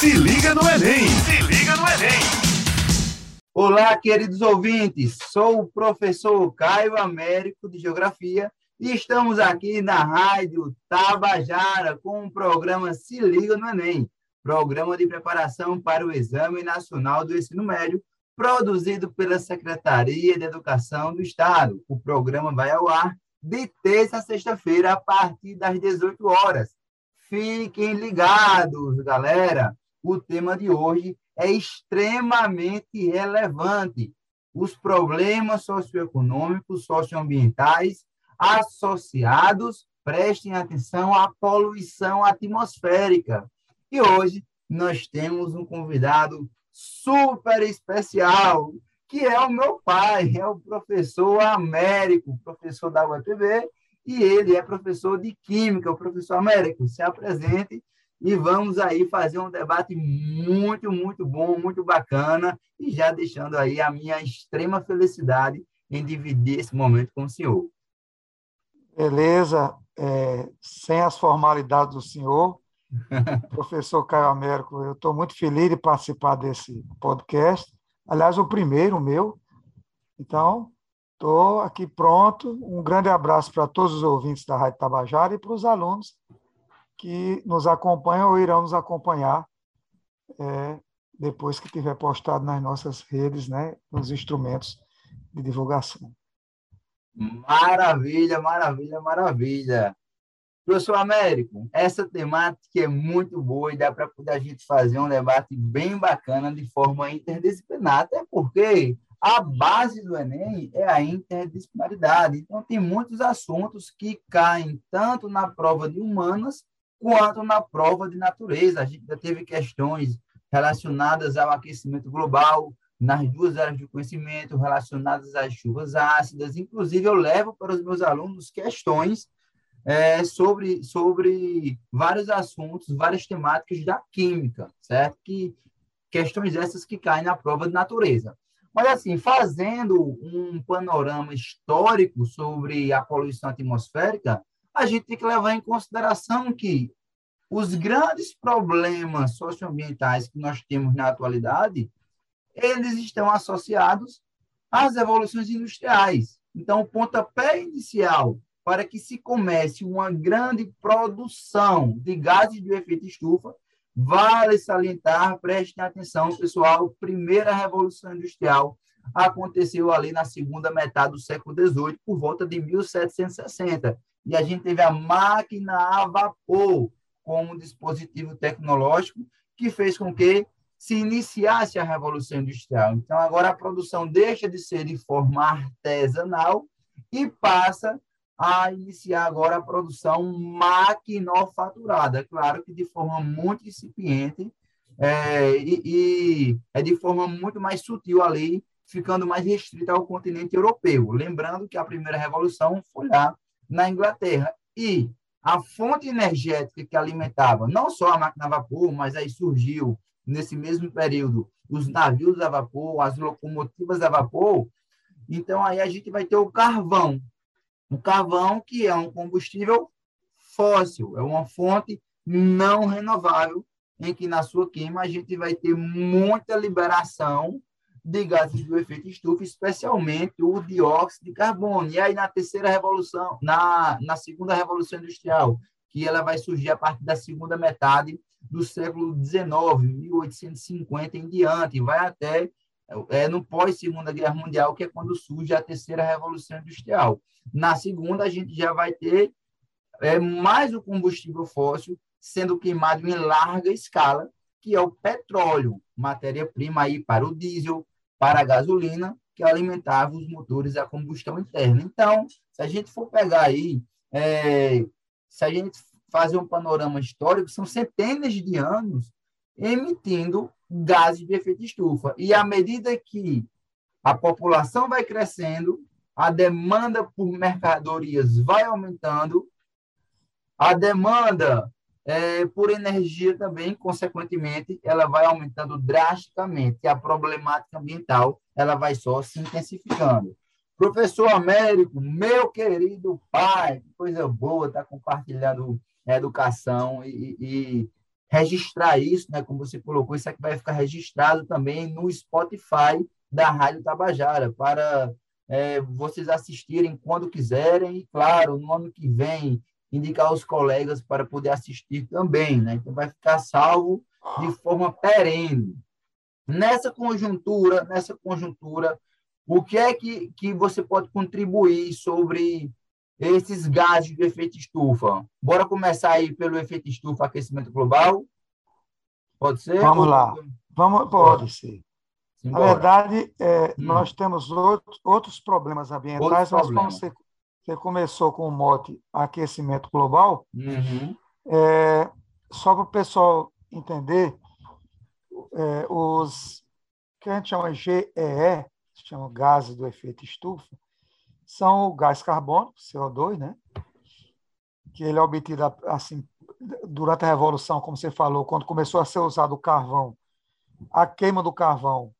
Se liga no Enem! Se liga no Enem! Olá, queridos ouvintes. Sou o professor Caio Américo de Geografia e estamos aqui na Rádio Tabajara com o programa Se Liga no Enem, programa de preparação para o Exame Nacional do Ensino Médio, produzido pela Secretaria de Educação do Estado. O programa vai ao ar de terça a sexta-feira, a partir das 18 horas. Fiquem ligados, galera. O tema de hoje é extremamente relevante. Os problemas socioeconômicos, socioambientais associados, prestem atenção à poluição atmosférica. E hoje nós temos um convidado super especial, que é o meu pai, é o professor Américo, professor da UFPB, e ele é professor de Química, o professor Américo. Se apresente e vamos aí fazer um debate muito, muito bom, muito bacana, e já deixando aí a minha extrema felicidade em dividir esse momento com o senhor. Beleza, é, sem as formalidades do senhor, professor Caio Américo, eu estou muito feliz de participar desse podcast. Aliás, o primeiro meu. Então, estou aqui pronto. Um grande abraço para todos os ouvintes da Rádio Tabajara e para os alunos que nos acompanham ou irão nos acompanhar é, depois que tiver postado nas nossas redes, né, nos instrumentos de divulgação. Maravilha, maravilha, maravilha. Professor Américo, essa temática é muito boa e dá para a gente fazer um debate bem bacana de forma interdisciplinar, até porque a base do Enem é a interdisciplinaridade. Então, tem muitos assuntos que caem tanto na prova de humanas quanto na prova de natureza. A gente já teve questões relacionadas ao aquecimento global, nas duas áreas de conhecimento relacionadas às chuvas ácidas. Inclusive, eu levo para os meus alunos questões é, sobre, sobre vários assuntos, várias temáticas da química, certo? Que, questões essas que caem na prova de natureza. Mas, assim, fazendo um panorama histórico sobre a poluição atmosférica, a gente tem que levar em consideração que os grandes problemas socioambientais que nós temos na atualidade, eles estão associados às evoluções industriais. Então, o pontapé inicial para que se comece uma grande produção de gases de efeito estufa, vale salientar, prestem atenção, pessoal, primeira revolução industrial aconteceu ali na segunda metade do século XVIII, por volta de 1760. E a gente teve a máquina a vapor como dispositivo tecnológico que fez com que se iniciasse a revolução industrial. Então, agora a produção deixa de ser de forma artesanal e passa a iniciar agora a produção maquinofaturada, claro que de forma muito incipiente é, e, e, é de forma muito mais sutil ali, ficando mais restrita ao continente europeu. Lembrando que a primeira revolução foi lá na Inglaterra. E a fonte energética que alimentava não só a máquina a vapor, mas aí surgiu, nesse mesmo período, os navios a vapor, as locomotivas a vapor. Então, aí a gente vai ter o carvão, o carvão, que é um combustível fóssil, é uma fonte não renovável, em que na sua queima a gente vai ter muita liberação de gases do efeito estufa, especialmente o dióxido de carbono. E aí na terceira revolução, na, na segunda revolução industrial, que ela vai surgir a partir da segunda metade do século XIX, 1850 em diante, vai até é, no pós-segunda guerra mundial, que é quando surge a terceira revolução industrial. Na segunda, a gente já vai ter é, mais o combustível fóssil sendo queimado em larga escala, que é o petróleo, matéria-prima aí para o diesel, para a gasolina, que alimentava os motores a combustão interna. Então, se a gente for pegar aí, é, se a gente fazer um panorama histórico, são centenas de anos emitindo gases de efeito estufa. E à medida que a população vai crescendo, a demanda por mercadorias vai aumentando, a demanda é, por energia também, consequentemente, ela vai aumentando drasticamente e a problemática ambiental ela vai só se intensificando. Professor Américo, meu querido pai, que coisa boa estar tá compartilhando educação e, e registrar isso, né? Como você colocou, isso aqui vai ficar registrado também no Spotify da Rádio Tabajara, para é, vocês assistirem quando quiserem, e, claro, no ano que vem, indicar os colegas para poder assistir também, né? Então, vai ficar salvo de forma perene. Nessa conjuntura, nessa conjuntura, o que é que, que você pode contribuir sobre esses gases do efeito estufa? Bora começar aí pelo efeito estufa, aquecimento global? Pode ser? Vamos lá. Vamos, pode ser. Na verdade, é, hum. nós temos outros, outros problemas ambientais, outros mas como você, você, começou com o mote aquecimento global, uhum. é, só para o pessoal entender, é, os que a gente chama GEE, chama gases do efeito estufa, são o gás carbônico, CO2, né? que ele é obtido assim durante a revolução, como você falou, quando começou a ser usado o carvão, a queima do carvão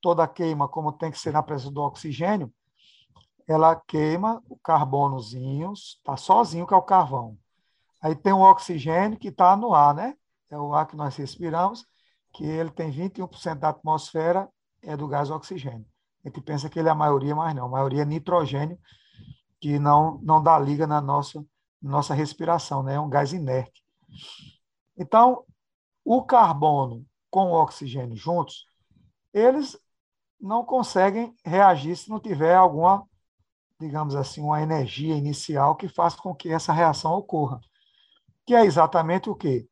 toda a queima, como tem que ser na presença do oxigênio, ela queima o carbonozinho, está sozinho, que é o carvão. Aí tem o oxigênio que está no ar, né? É o ar que nós respiramos, que ele tem 21% da atmosfera, é do gás oxigênio. A gente pensa que ele é a maioria, mas não. A maioria é nitrogênio, que não, não dá liga na nossa, nossa respiração, né? É um gás inerte. Então, o carbono com o oxigênio juntos, eles não conseguem reagir se não tiver alguma, digamos assim, uma energia inicial que faça com que essa reação ocorra. Que é exatamente o quê?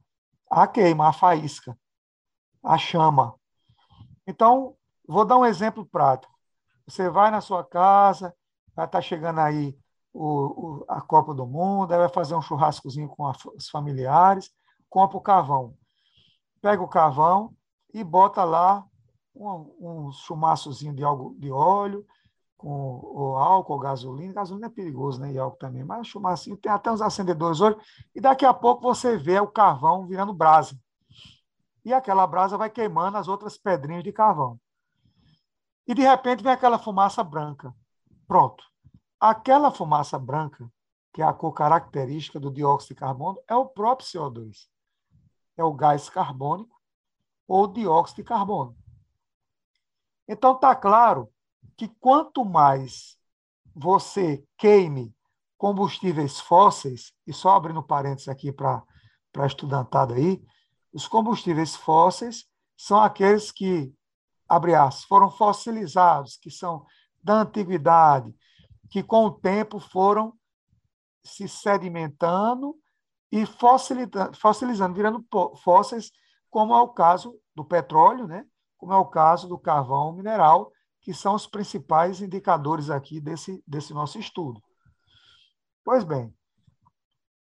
A queima, a faísca, a chama. Então, vou dar um exemplo prático. Você vai na sua casa, vai estar chegando aí o, o, a Copa do Mundo, aí vai fazer um churrascozinho com os familiares, compra o carvão. Pega o carvão e bota lá um, um chumaçozinho de, algo, de óleo, com o álcool, gasolina. Gasolina é perigoso, né? E álcool também. Mas chumacinho tem até uns acendedores hoje. E daqui a pouco você vê o carvão virando brasa. E aquela brasa vai queimando as outras pedrinhas de carvão. E de repente vem aquela fumaça branca. Pronto. Aquela fumaça branca, que é a cor característica do dióxido de carbono, é o próprio CO2. É o gás carbônico ou dióxido de carbono. Então, está claro que quanto mais você queime combustíveis fósseis, e só abrindo parênteses aqui para a estudantada aí, os combustíveis fósseis são aqueles que, abre aspas, foram fossilizados, que são da antiguidade, que com o tempo foram se sedimentando e fossilizando, virando fósseis, como é o caso do petróleo, né? como é o caso do carvão mineral, que são os principais indicadores aqui desse, desse nosso estudo. Pois bem,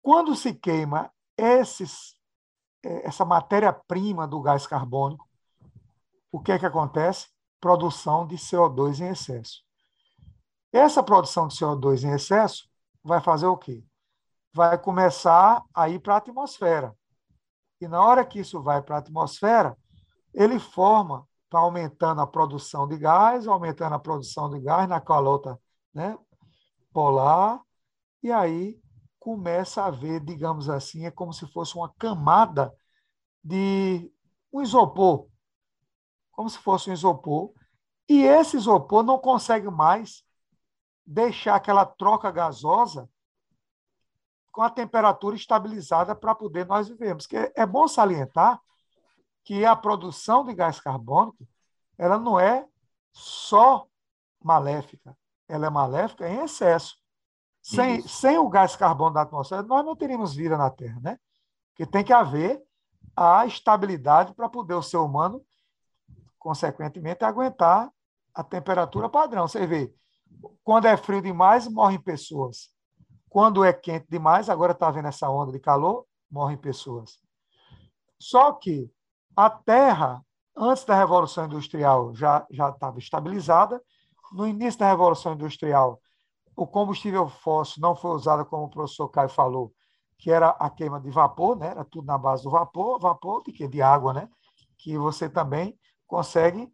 quando se queima esses, é, essa matéria-prima do gás carbônico, o que é que acontece? Produção de CO2 em excesso. Essa produção de CO2 em excesso vai fazer o quê? Vai começar a ir para a atmosfera. E na hora que isso vai para a atmosfera, ele forma, está aumentando a produção de gás, aumentando a produção de gás na calota né, polar, e aí começa a haver, digamos assim, é como se fosse uma camada de um isopor, como se fosse um isopor, e esse isopor não consegue mais deixar aquela troca gasosa com a temperatura estabilizada para poder nós vivermos. Que é bom salientar que a produção de gás carbônico ela não é só maléfica, ela é maléfica em excesso. Sem, sem o gás carbônico da atmosfera, nós não teríamos vida na Terra, né? Porque tem que haver a estabilidade para poder o ser humano, consequentemente, aguentar a temperatura padrão. Você vê, quando é frio demais, morrem pessoas. Quando é quente demais, agora está vendo essa onda de calor, morrem pessoas. Só que a Terra, antes da Revolução Industrial, já, já estava estabilizada. No início da Revolução Industrial, o combustível fóssil não foi usado, como o professor Caio falou, que era a queima de vapor, né? era tudo na base do vapor, vapor de quê? De água, né? que você também consegue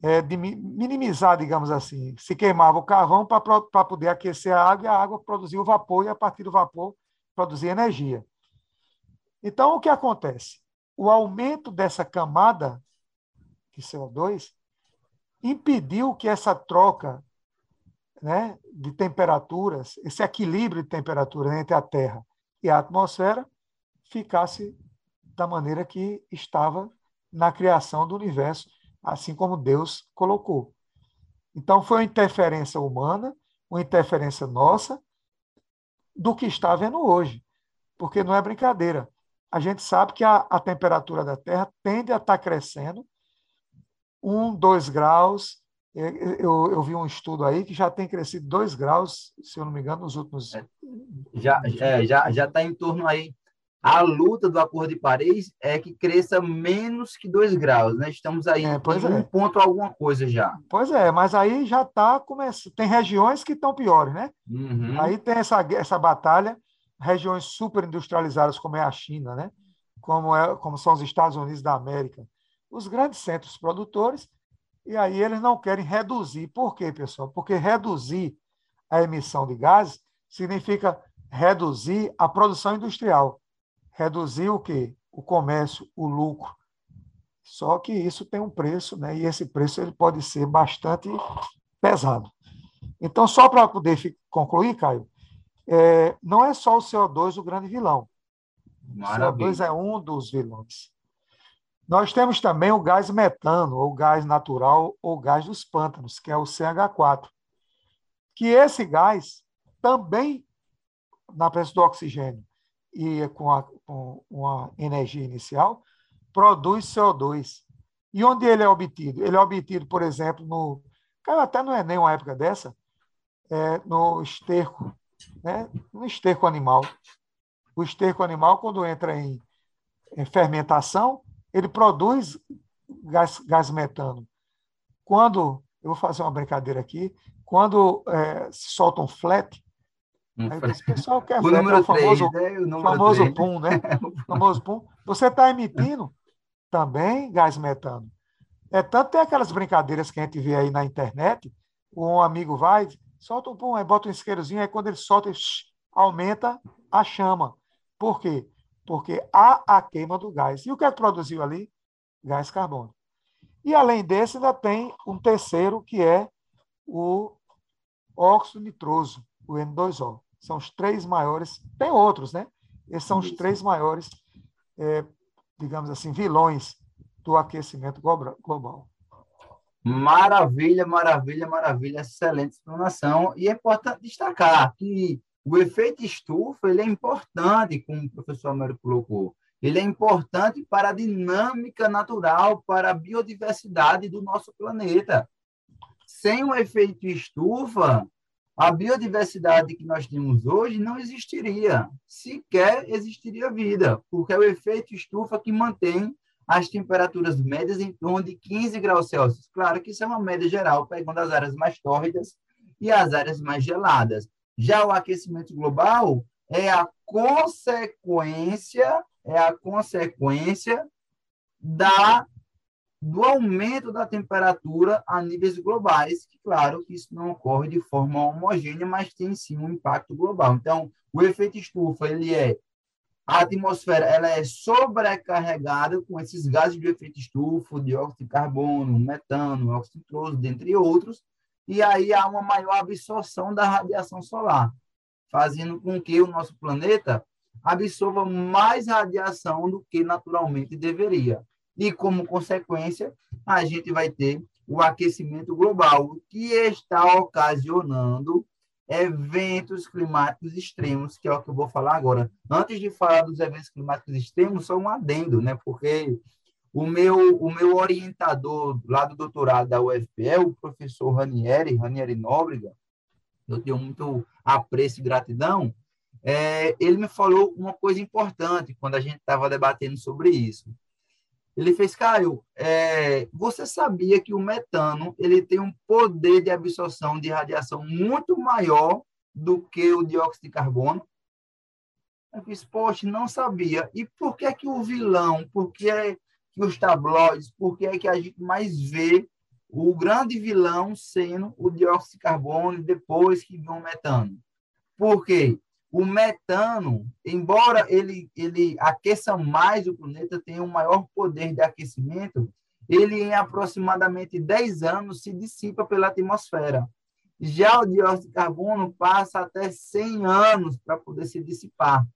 é, de minimizar, digamos assim. Se queimava o carvão para poder aquecer a água, e a água produzia o vapor, e a partir do vapor produzia energia. Então, o que acontece? O aumento dessa camada de CO2 impediu que essa troca né, de temperaturas, esse equilíbrio de temperatura entre a Terra e a atmosfera, ficasse da maneira que estava na criação do universo, assim como Deus colocou. Então, foi uma interferência humana, uma interferência nossa, do que está vendo hoje. Porque não é brincadeira. A gente sabe que a, a temperatura da Terra tende a estar crescendo um, dois graus. Eu, eu vi um estudo aí que já tem crescido dois graus, se eu não me engano, nos últimos. É, já é, já já está em torno aí. A luta do Acordo de Paris é que cresça menos que dois graus, né? Estamos aí é, em um é. ponto alguma coisa já. Pois é, mas aí já está começando. Tem regiões que estão piores, né? Uhum. Aí tem essa, essa batalha, regiões super industrializadas como é a China, né? Como, é, como são os Estados Unidos da América os grandes centros produtores, e aí eles não querem reduzir. Por quê, pessoal? Porque reduzir a emissão de gases significa reduzir a produção industrial. Reduzir o quê? O comércio, o lucro. Só que isso tem um preço, né? e esse preço ele pode ser bastante pesado. Então, só para poder concluir, Caio, é, não é só o CO2 o grande vilão. Maravilha. O CO2 é um dos vilões. Nós temos também o gás metano, ou gás natural, ou gás dos pântanos, que é o CH4. Que esse gás também, na presença do oxigênio e com, a, com uma energia inicial, produz CO2. E onde ele é obtido? Ele é obtido, por exemplo, no. Até no Enem, uma época dessa, é, no esterco, né? no esterco animal. O esterco animal, quando entra em, em fermentação, ele produz gás, gás metano. Quando, eu vou fazer uma brincadeira aqui, quando é, se solta um flat, um aí esse pessoal quer o número é o famoso, 3, né? o famoso 3. PUM, né? o famoso PUM. Você está emitindo também gás metano. É tanto tem aquelas brincadeiras que a gente vê aí na internet, um amigo vai, solta um pum, aí bota um isqueirozinho, aí quando ele solta, aumenta a chama. Por quê? porque há a queima do gás. E o que é que produziu ali? Gás carbônico. E além desse, ainda tem um terceiro, que é o óxido nitroso, o N2O. São os três maiores, tem outros, né? Esses são os três maiores, é, digamos assim, vilões do aquecimento global. Maravilha, maravilha, maravilha, excelente explanação. E é importante destacar que o efeito estufa ele é importante, como o professor Américo colocou. Ele é importante para a dinâmica natural, para a biodiversidade do nosso planeta. Sem o efeito estufa, a biodiversidade que nós temos hoje não existiria. Sequer existiria vida, porque é o efeito estufa que mantém as temperaturas médias em torno de 15 graus Celsius. Claro que isso é uma média geral, pegando as áreas mais tórridas e as áreas mais geladas. Já o aquecimento global é a consequência, é a consequência da do aumento da temperatura a níveis globais, que claro que isso não ocorre de forma homogênea, mas tem sim um impacto global. Então, o efeito estufa, ele é a atmosfera, ela é sobrecarregada com esses gases de efeito estufa, dióxido de carbono, metano, óxido nitroso, dentre outros, e aí há uma maior absorção da radiação solar, fazendo com que o nosso planeta absorva mais radiação do que naturalmente deveria. E, como consequência, a gente vai ter o aquecimento global, que está ocasionando eventos climáticos extremos, que é o que eu vou falar agora. Antes de falar dos eventos climáticos extremos, só um adendo, né? Porque o meu, o meu orientador lá do doutorado da UFPE, é o professor Ranieri, Ranieri Nóbrega, eu tenho muito apreço e gratidão, é, ele me falou uma coisa importante quando a gente estava debatendo sobre isso. Ele fez, Caio, é, você sabia que o metano ele tem um poder de absorção de radiação muito maior do que o dióxido de carbono? Eu disse, poxa, não sabia. E por que que o vilão, por que que os tabloides, porque é que a gente mais vê o grande vilão sendo o dióxido de carbono depois que vem o metano. Por quê? O metano, embora ele, ele aqueça mais o planeta, tenha um maior poder de aquecimento, ele em aproximadamente 10 anos se dissipa pela atmosfera. Já o dióxido de carbono passa até 100 anos para poder se dissipar,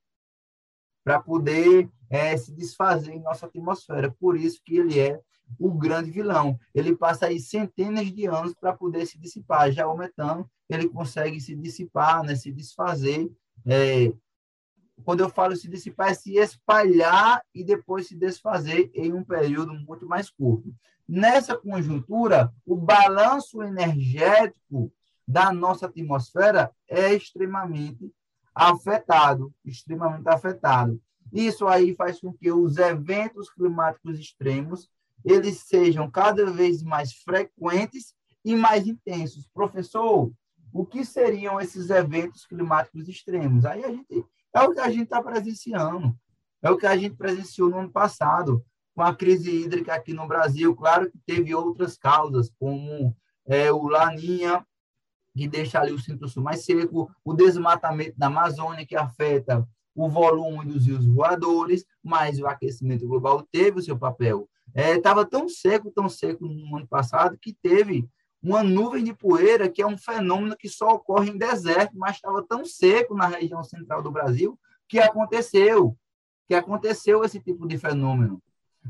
para poder é, se desfazer em nossa atmosfera. Por isso que ele é o grande vilão. Ele passa aí centenas de anos para poder se dissipar. Já o metano, ele consegue se dissipar, né, se desfazer é, quando eu falo se dissipar, é se espalhar e depois se desfazer em um período muito mais curto. Nessa conjuntura, o balanço energético da nossa atmosfera é extremamente afetado, extremamente afetado. Isso aí faz com que os eventos climáticos extremos eles sejam cada vez mais frequentes e mais intensos. Professor, o que seriam esses eventos climáticos extremos? Aí a gente é o que a gente está presenciando, é o que a gente presenciou no ano passado com a crise hídrica aqui no Brasil. Claro que teve outras causas, como é, o Laninha, que deixa ali o centro-sul mais seco, o desmatamento da Amazônia, que afeta o volume dos rios voadores, mas o aquecimento global teve o seu papel. Estava é, tão seco, tão seco no ano passado, que teve uma nuvem de poeira, que é um fenômeno que só ocorre em deserto, mas estava tão seco na região central do Brasil que aconteceu, que aconteceu esse tipo de fenômeno.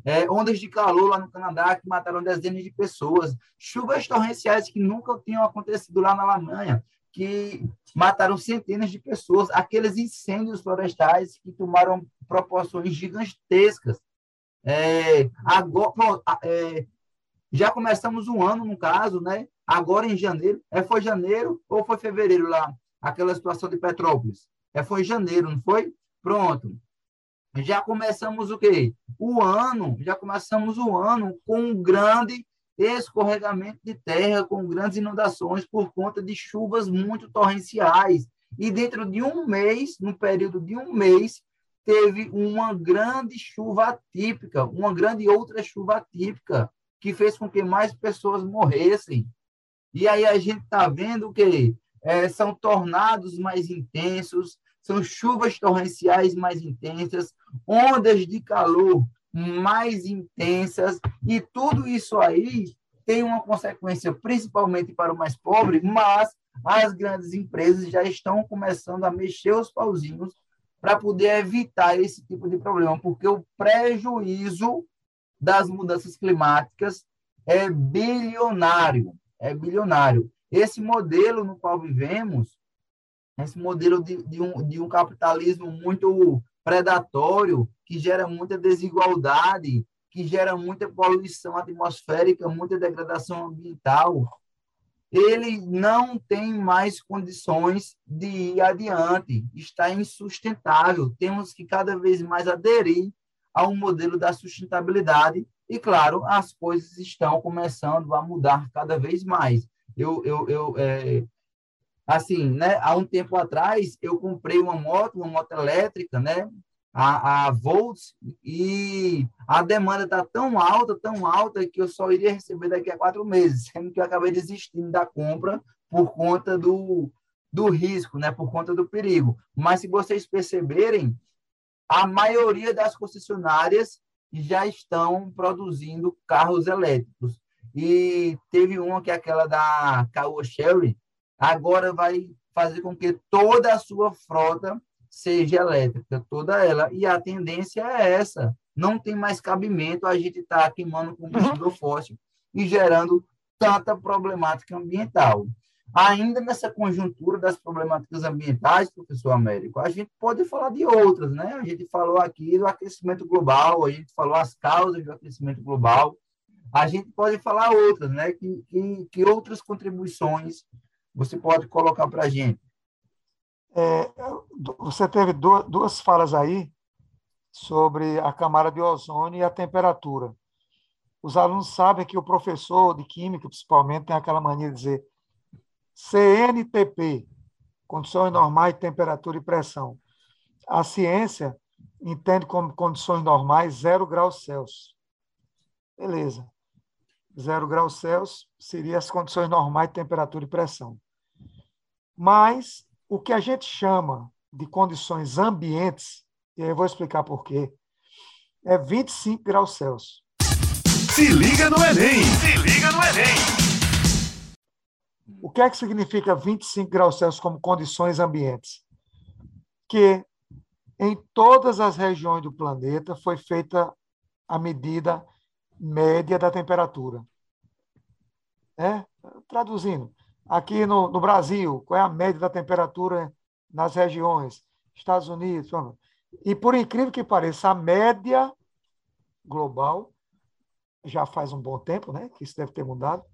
É, ondas de calor lá no Canadá que mataram dezenas de pessoas, chuvas torrenciais que nunca tinham acontecido lá na Alemanha, que mataram centenas de pessoas, aqueles incêndios florestais que tomaram proporções gigantescas. É, agora, é, já começamos um ano, no caso, né? Agora em janeiro. É, foi janeiro ou foi fevereiro lá? Aquela situação de Petrópolis. É, foi janeiro, não foi? Pronto. Já começamos o quê? O ano, já começamos o ano com um grande escorregamento de terra, com grandes inundações por conta de chuvas muito torrenciais. E dentro de um mês, no período de um mês, teve uma grande chuva atípica, uma grande outra chuva atípica que fez com que mais pessoas morressem. E aí a gente está vendo que é, são tornados mais intensos, são chuvas torrenciais mais intensas, ondas de calor mais intensas, e tudo isso aí tem uma consequência principalmente para o mais pobre, mas as grandes empresas já estão começando a mexer os pauzinhos para poder evitar esse tipo de problema, porque o prejuízo das mudanças climáticas é bilionário, é bilionário. Esse modelo no qual vivemos, esse modelo de, de, um, de um capitalismo muito predatório, que gera muita desigualdade, que gera muita poluição atmosférica, muita degradação ambiental, ele não tem mais condições de ir adiante, está insustentável. Temos que cada vez mais aderir a um modelo da sustentabilidade e, claro, as coisas estão começando a mudar cada vez mais. Eu, eu, eu é, assim, né? Há um tempo atrás, eu comprei uma moto, uma moto elétrica, né? A, a Volts, e a demanda está tão alta, tão alta, que eu só iria receber daqui a quatro meses, sendo que eu acabei desistindo da compra por conta do, do risco, né? Por conta do perigo. Mas se vocês perceberem, a maioria das concessionárias já estão produzindo carros elétricos. E teve uma que é aquela da Caoa Sherry, agora vai fazer com que toda a sua frota seja elétrica, toda ela. E a tendência é essa. Não tem mais cabimento a gente estar tá queimando combustível fóssil e gerando tanta problemática ambiental. Ainda nessa conjuntura das problemáticas ambientais, professor Américo, a gente pode falar de outras, né? A gente falou aqui do aquecimento global, a gente falou as causas do aquecimento global, a gente pode falar outras, né? Que, que, que outras contribuições você pode colocar para a gente? É, você teve duas falas aí sobre a camada de ozônio e a temperatura. Os alunos sabem que o professor de química, principalmente, tem aquela mania de dizer CNTP, condições normais de temperatura e pressão. A ciência entende como condições normais zero graus Celsius. Beleza. Zero graus Celsius seria as condições normais de temperatura e pressão. Mas o que a gente chama de condições ambientes, e aí eu vou explicar por quê, é 25 graus Celsius. Se liga no Enem! Se liga no Enem! O que é que significa 25 graus Celsius como condições ambientes? Que em todas as regiões do planeta foi feita a medida média da temperatura. É? Traduzindo, aqui no, no Brasil, qual é a média da temperatura nas regiões? Estados Unidos. E por incrível que pareça, a média global já faz um bom tempo, né? Que isso deve ter mudado,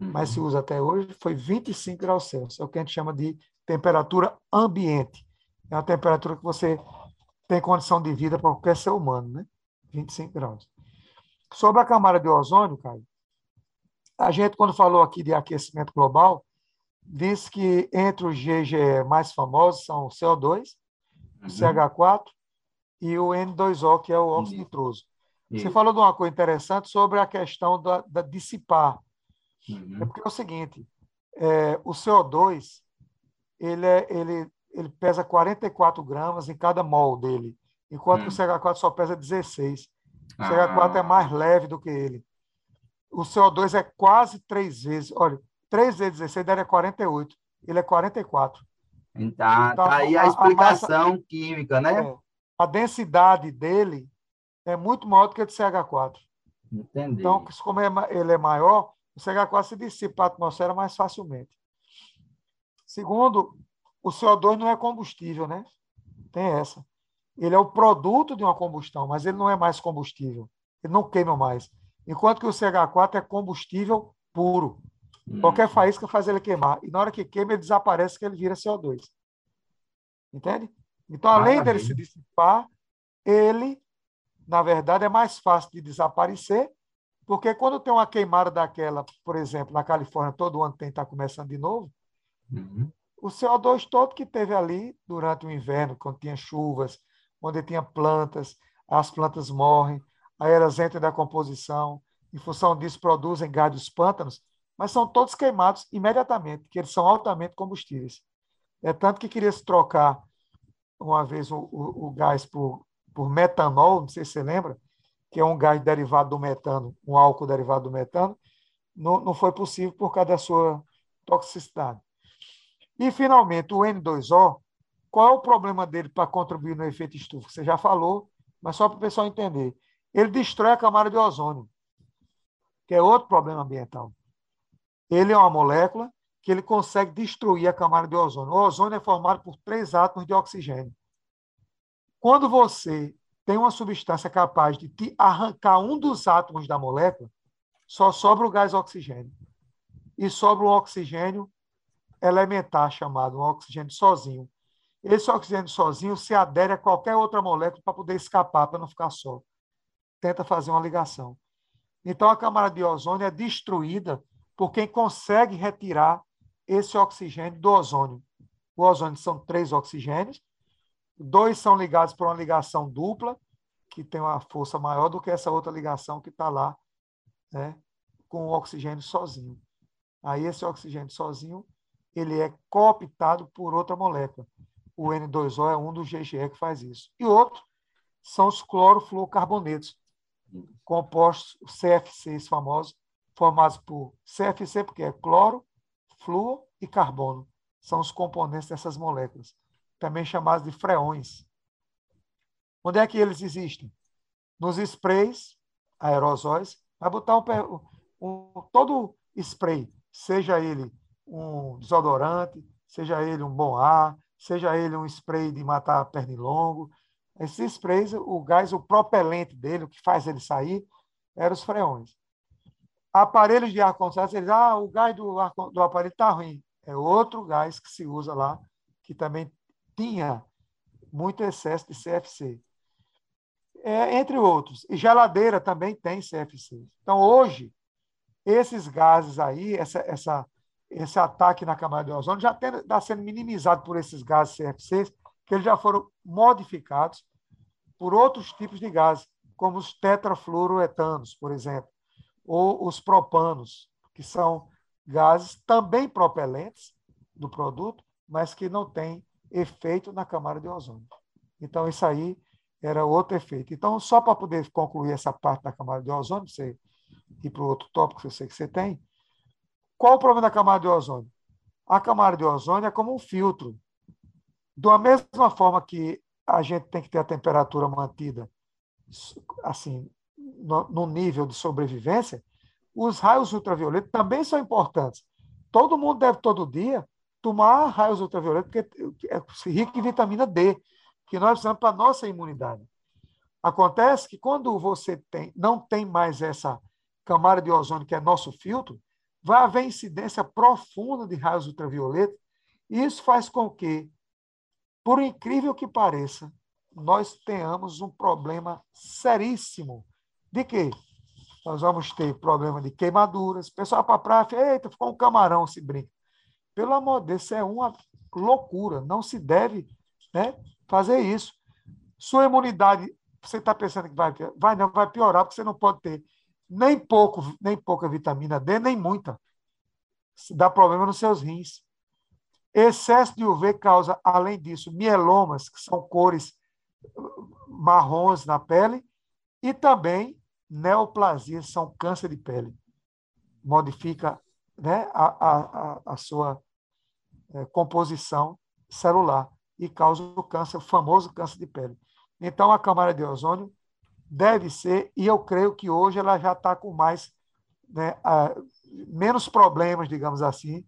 uhum. mas se usa até hoje, foi 25 graus Celsius. É o que a gente chama de temperatura ambiente. É a temperatura que você tem condição de vida para qualquer ser humano, né? 25 graus. Sobre a camada de ozônio, Caio, a gente, quando falou aqui de aquecimento global, disse que entre os GGE mais famosos são o CO2, o uhum. CH4 e o N2O, que é o óxido nitroso. Você falou de uma coisa interessante sobre a questão da, da dissipar. Uhum. É porque é o seguinte, é, o CO2 ele, é, ele, ele pesa 44 gramas em cada mol dele, enquanto uhum. o CH4 só pesa 16. O CH4 ah. é mais leve do que ele. O CO2 é quase três vezes. Olha, 3 vezes 16 daria 48. Ele é 44. Então, então tá aí a, a explicação a massa, química, né? É, a densidade dele é muito maior do que a de CH4. Entendi. Então, como é ele é maior, o CH4 se dissipa a atmosfera mais facilmente. Segundo, o CO2 não é combustível, né? Tem essa. Ele é o produto de uma combustão, mas ele não é mais combustível. Ele não queima mais. Enquanto que o CH4 é combustível puro. Hum. Qualquer faísca faz ele queimar. E na hora que queima, ele desaparece, que ele vira CO2. Entende? Então, além Maravilha. dele se dissipar, ele, na verdade, é mais fácil de desaparecer, porque quando tem uma queimada daquela, por exemplo, na Califórnia, todo ano tem que estar começando de novo, uhum. o CO2 todo que teve ali durante o inverno, quando tinha chuvas, onde tinha plantas, as plantas morrem, aí elas entram da composição, em função disso produzem gás dos pântanos, mas são todos queimados imediatamente, porque eles são altamente combustíveis. É tanto que queria se trocar uma vez o, o, o, gás por, por metanol, não sei se você lembra, que é um gás derivado do metano, um álcool derivado do metano, não, não foi possível por causa da sua toxicidade. E, finalmente, o N2O, qual é o problema dele para contribuir no efeito estufa? Você já falou, mas só para o pessoal entender. Ele destrói a camada de ozônio, que é outro problema ambiental. Ele é uma molécula que ele consegue destruir a camada de ozônio. O ozônio é formado por três átomos de oxigênio. Quando você tem uma substância capaz de te arrancar um dos átomos da molécula, só sobra o gás oxigênio. E sobra um oxigênio elementar chamado um oxigênio sozinho. Esse oxigênio sozinho se adere a qualquer outra molécula para poder escapar, para não ficar só. Tenta fazer uma ligação. Então, a camada de ozônio é destruída por quem consegue retirar esse oxigênio do ozônio. O ozônio são três oxigênios, dois são ligados por uma ligação dupla, que tem uma força maior do que essa outra ligação que está lá, né, com o oxigênio sozinho. Aí esse oxigênio sozinho, ele é cooptado por outra molécula. O N2O é um dos GGE que faz isso. E outro são os clorofluorcarbonetos, compostos CFCs famosos, formados por CFC, porque é cloro, flúor e carbono. São os componentes dessas moléculas, também chamados de freões. Onde é que eles existem? Nos sprays, aerosóis. Vai botar um, um, todo spray, seja ele um desodorante, seja ele um bom ar, seja ele um spray de matar pernilongo. Esses sprays, o gás, o propelente dele, o que faz ele sair, eram os freões aparelhos de ar-condicionado, eles ah, o gás do, ar, do aparelho está ruim. É outro gás que se usa lá, que também tinha muito excesso de CFC. É, entre outros. E geladeira também tem CFC. Então, hoje, esses gases aí, essa, essa, esse ataque na camada de ozônio já está sendo minimizado por esses gases CFCs, que eles já foram modificados por outros tipos de gases, como os tetrafluoroetanos, por exemplo ou os propanos, que são gases também propelentes do produto, mas que não têm efeito na camada de ozônio. Então, isso aí era outro efeito. Então, só para poder concluir essa parte da camada de ozônio, você ir para o outro tópico que eu sei que você tem, qual o problema da camada de ozônio? A camada de ozônio é como um filtro. Da mesma forma que a gente tem que ter a temperatura mantida assim no, no nível de sobrevivência, os raios ultravioletos também são importantes. Todo mundo deve todo dia tomar raios ultravioletos, porque é rico em vitamina D, que nós precisamos para a nossa imunidade. Acontece que quando você tem, não tem mais essa camada de ozônio, que é nosso filtro, vai haver incidência profunda de raios ultravioletos, e isso faz com que, por incrível que pareça, nós tenhamos um problema seríssimo. De quê? Nós vamos ter problema de queimaduras. Pessoal para a praia, eita, ficou um camarão se brinca. Pelo amor de Deus, isso é uma loucura. Não se deve né, fazer isso. Sua imunidade, você está pensando que vai, vai não, vai piorar, porque você não pode ter nem pouco, nem pouca vitamina D, nem muita. Dá problema nos seus rins. Excesso de UV causa, além disso, mielomas, que são cores marrons na pele, e também neoplasias, são câncer de pele. Modifica né, a, a, a sua composição celular e causa o câncer, o famoso câncer de pele. Então, a camada de ozônio deve ser, e eu creio que hoje ela já está com mais, né, a, menos problemas, digamos assim,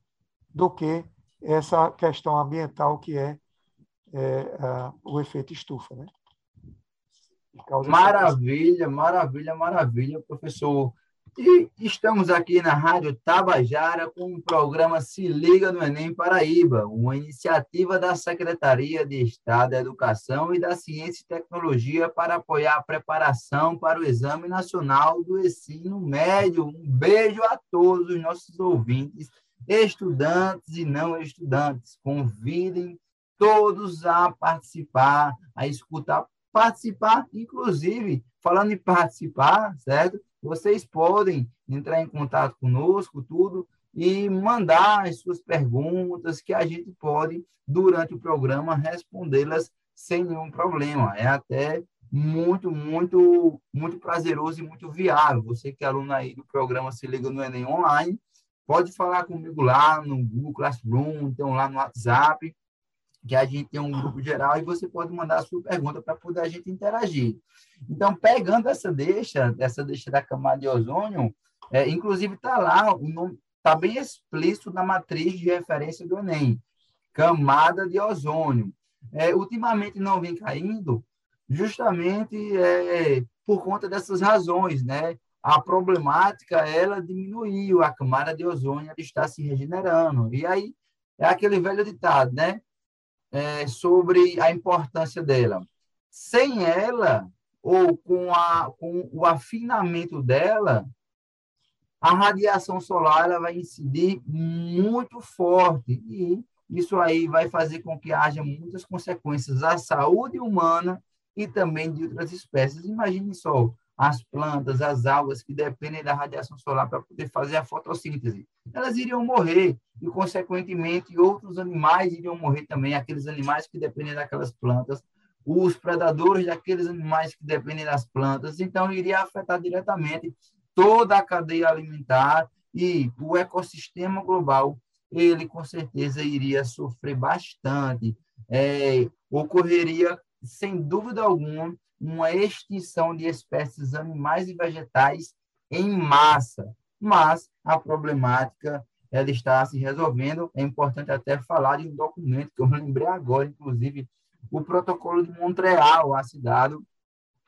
do que essa questão ambiental que é, é a, o efeito estufa. Né? Maravilha, maravilha, maravilha, professor. E estamos aqui na Rádio Tabajara com o programa Se Liga no Enem Paraíba, uma iniciativa da Secretaria de Estado da Educação e da Ciência e Tecnologia para apoiar a preparação para o Exame Nacional do Ensino Médio. Um beijo a todos os nossos ouvintes, estudantes e não estudantes. Convidem todos a participar, a escutar, participar, inclusive, falando em participar, certo? Vocês podem entrar em contato conosco, tudo, e mandar as suas perguntas, que a gente pode, durante o programa, respondê-las sem nenhum problema. É até muito, muito, muito prazeroso e muito viável. Você que é aluno aí do programa Se Liga no Enem Online, pode falar comigo lá no Google Classroom, então lá no WhatsApp, que a gente tem um grupo geral e você pode mandar a sua pergunta para poder a gente interagir. Então, pegando essa deixa, essa deixa da camada de ozônio, é, inclusive está lá, está bem explícito na matriz de referência do Enem, camada de ozônio. É, ultimamente não vem caindo, justamente é, por conta dessas razões, né? A problemática, ela diminuiu, a camada de ozônio está se regenerando. E aí, é aquele velho ditado, né? É, sobre a importância dela. Sem ela, ou com, a, com o afinamento dela, a radiação solar ela vai incidir muito forte e isso aí vai fazer com que haja muitas consequências à saúde humana e também de outras espécies. Imagine só, as plantas, as algas que dependem da radiação solar para poder fazer a fotossíntese. Elas iriam morrer e, consequentemente, outros animais iriam morrer também, aqueles animais que dependem daquelas plantas, os predadores daqueles animais que dependem das plantas. Então, iria afetar diretamente toda a cadeia alimentar e o ecossistema global, ele com certeza iria sofrer bastante. É, ocorreria, sem dúvida alguma, uma extinção de espécies animais e vegetais em massa. Mas a problemática ela está se resolvendo. É importante até falar de um documento que eu lembrei agora, inclusive, o Protocolo de Montreal, assinado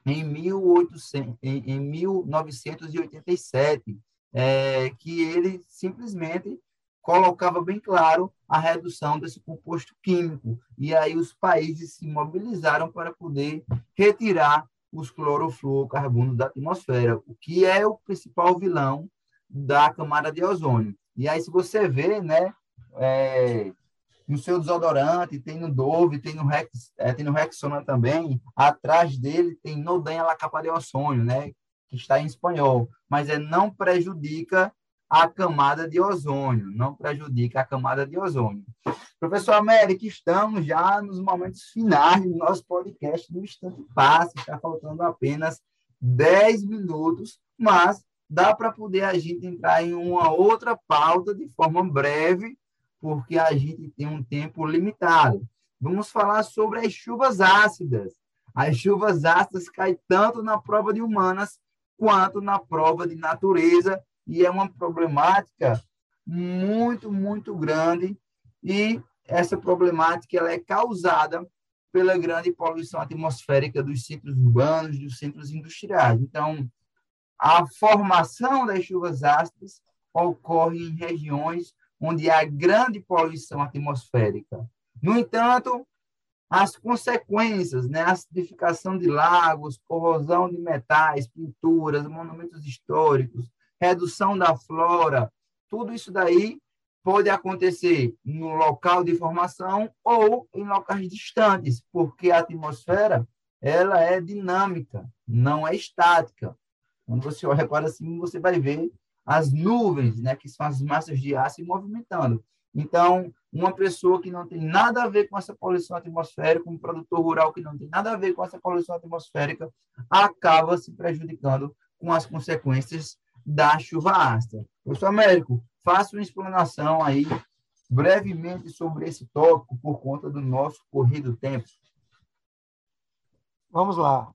em, 1800, em, em 1987, é, que ele simplesmente colocava bem claro a redução desse composto químico. E aí os países se mobilizaram para poder retirar os clorofluorocarbonos da atmosfera, o que é o principal vilão da camada de ozônio. E aí, se você vê, né, é, no seu desodorante, tem no Dove, tem no, Rex, é, tem no Rexona também, atrás dele tem Nodanha la capa de ozônio, né, que está em espanhol, mas é não prejudica a camada de ozônio, não prejudica a camada de ozônio. Professor Américo, estamos já nos momentos finais do nosso podcast do Instante Passe. Está faltando apenas 10 minutos, mas dá para poder a gente entrar em uma outra pauta de forma breve, porque a gente tem um tempo limitado. Vamos falar sobre as chuvas ácidas. As chuvas ácidas caem tanto na prova de humanas quanto na prova de natureza, e é uma problemática muito, muito grande, e essa problemática ela é causada pela grande poluição atmosférica dos centros urbanos, dos centros industriais. Então, a formação das chuvas ácidas ocorre em regiões onde há grande poluição atmosférica. No entanto, as consequências, né, acidificação de lagos, corrosão de metais, pinturas, monumentos históricos, redução da flora, tudo isso daí pode acontecer no local de formação ou em locais distantes, porque a atmosfera ela é dinâmica, não é estática. Quando você olha para cima, você vai ver as nuvens, né, que são as massas de ar se movimentando. Então, uma pessoa que não tem nada a ver com essa poluição atmosférica, um produtor rural que não tem nada a ver com essa poluição atmosférica, acaba se prejudicando com as consequências da chuva ácida. Professor Américo, faça uma explanação aí brevemente sobre esse tópico por conta do nosso corrido tempo. Vamos lá.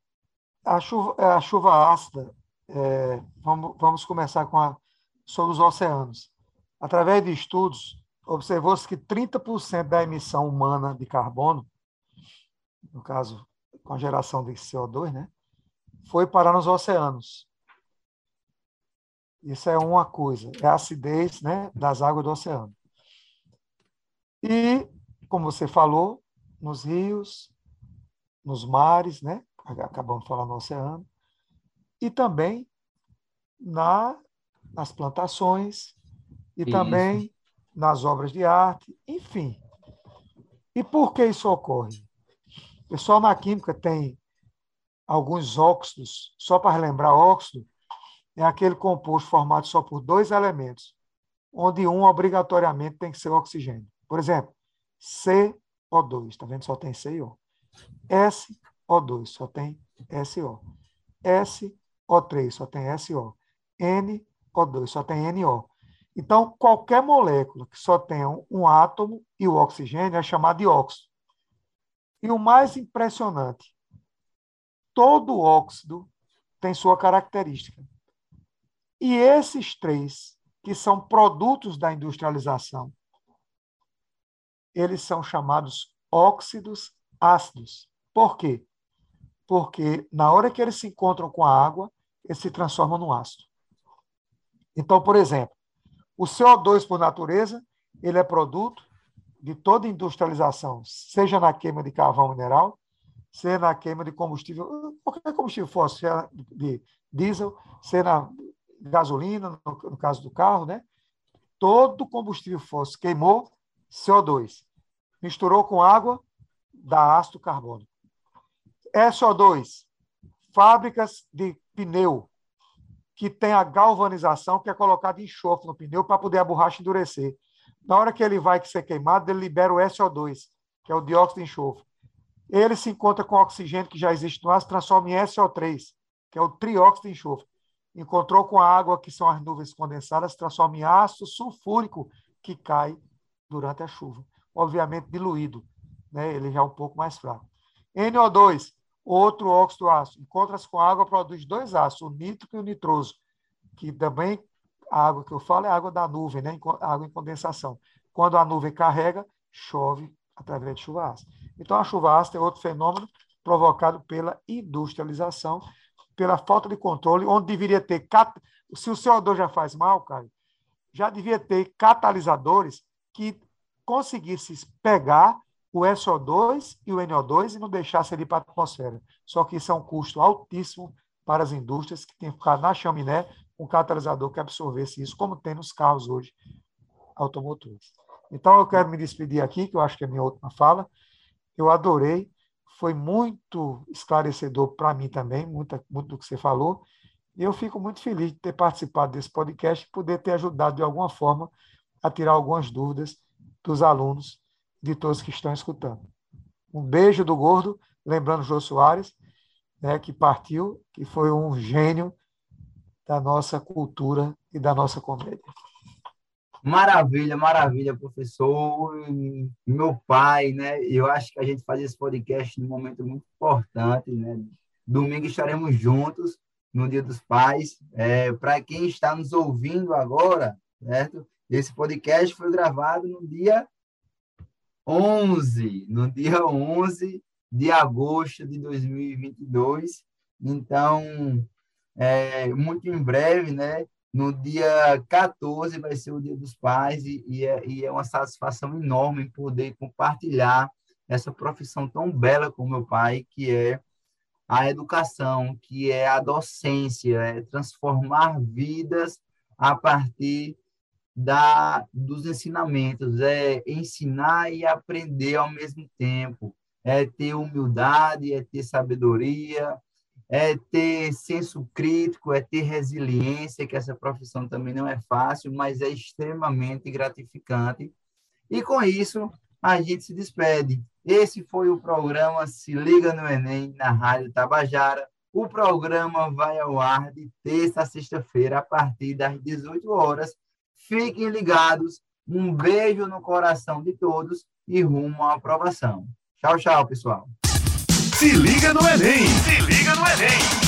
A chuva, a chuva ácida, é, vamos, vamos começar com a, sobre os oceanos. Através de estudos, observou-se que 30% da emissão humana de carbono, no caso, com a geração de CO2, né, foi parar nos oceanos. Isso é uma coisa, é a acidez né, das águas do oceano. E, como você falou, nos rios, nos mares, né, acabamos de falar no oceano, e também na, nas plantações, e Isso. também nas obras de arte, enfim. E por que isso ocorre? O pessoal na química tem alguns óxidos, só para relembrar, óxido é aquele composto formado só por dois elementos, onde um obrigatoriamente tem que ser oxigênio. Por exemplo, CO2, está vendo? Só tem C e O. SO2, só tem SO. SO3, só tem SO. NO2, só tem NO. Então, qualquer molécula que só tenha um átomo e o oxigênio é chamada de óxido. E o mais impressionante, todo óxido tem sua característica. E esses três, que são produtos da industrialização, eles são chamados óxidos ácidos. Por quê? Porque na hora que eles se encontram com a água, eles se transformam no ácido. Então, por exemplo, o CO2, por natureza, ele é produto de toda industrialização, seja na queima de carvão mineral, seja na queima de combustível, qualquer combustível fóssil, seja de diesel, seja na gasolina, no, caso do carro, né? Todo combustível fóssil queimou CO2, misturou com água, dá ácido carbônico. SO2, fábricas de pneu, que tem a galvanização, que é colocado enxofre no pneu para poder a borracha endurecer. Na hora que ele vai ser queimado, ele libera o SO2, que é o dióxido de enxofre. Ele se encontra com o oxigênio que já existe no ar, se transforma em SO3, que é o trióxido de enxofre. Encontrou com a água, que são as nuvens condensadas, se transforma em ácido sulfúrico, que cai durante a chuva. Obviamente diluído, né? ele já é um pouco mais fraco. NO2, Outro óxido ácido. Encontra-se com água, produz dois ácidos, o nítrico e o nitroso, que também a água que eu falo é água da nuvem, né? água em condensação. Quando a nuvem carrega, chove através de chuva ácida. Então, a chuva ácida é outro fenômeno provocado pela industrialização, pela falta de controle, onde deveria ter. Cat... Se o CO2 já faz mal, Caio, já devia ter catalisadores que conseguissem pegar o SO2 e o NO2 e não deixar ir para a atmosfera. Só que isso é um custo altíssimo para as indústrias que têm que ficar na chaminé um catalisador que absorvesse isso, como tem nos carros hoje automotores. Então, eu quero me despedir aqui, que eu acho que é a minha última fala. Eu adorei, foi muito esclarecedor para mim também, muito, muito do que você falou. E eu fico muito feliz de ter participado desse podcast e poder ter ajudado de alguma forma a tirar algumas dúvidas dos alunos de todos que estão escutando. Um beijo do gordo, lembrando Jô Soares, né, que partiu, que foi um gênio da nossa cultura e da nossa comédia. Maravilha, maravilha, professor. Meu pai, né? Eu acho que a gente faz esse podcast num momento muito importante, né? Domingo estaremos juntos no Dia dos Pais. É, Para quem está nos ouvindo agora, certo? Esse podcast foi gravado no dia 11, no dia 11 de agosto de 2022. Então, é, muito em breve, né? No dia 14 vai ser o Dia dos Pais e, e, é, e é uma satisfação enorme poder compartilhar essa profissão tão bela com meu pai, que é a educação, que é a docência, é transformar vidas a partir da, dos ensinamentos, é ensinar e aprender ao mesmo tempo, é ter humildade, é ter sabedoria, é ter senso crítico, é ter resiliência, que essa profissão também não é fácil, mas é extremamente gratificante. E com isso, a gente se despede. Esse foi o programa Se Liga no Enem, na Rádio Tabajara. O programa vai ao ar de terça a sexta-feira, a partir das 18 horas. Fiquem ligados. Um beijo no coração de todos e rumo à aprovação. Tchau, tchau, pessoal. Se liga no Enem! Se liga no Enem!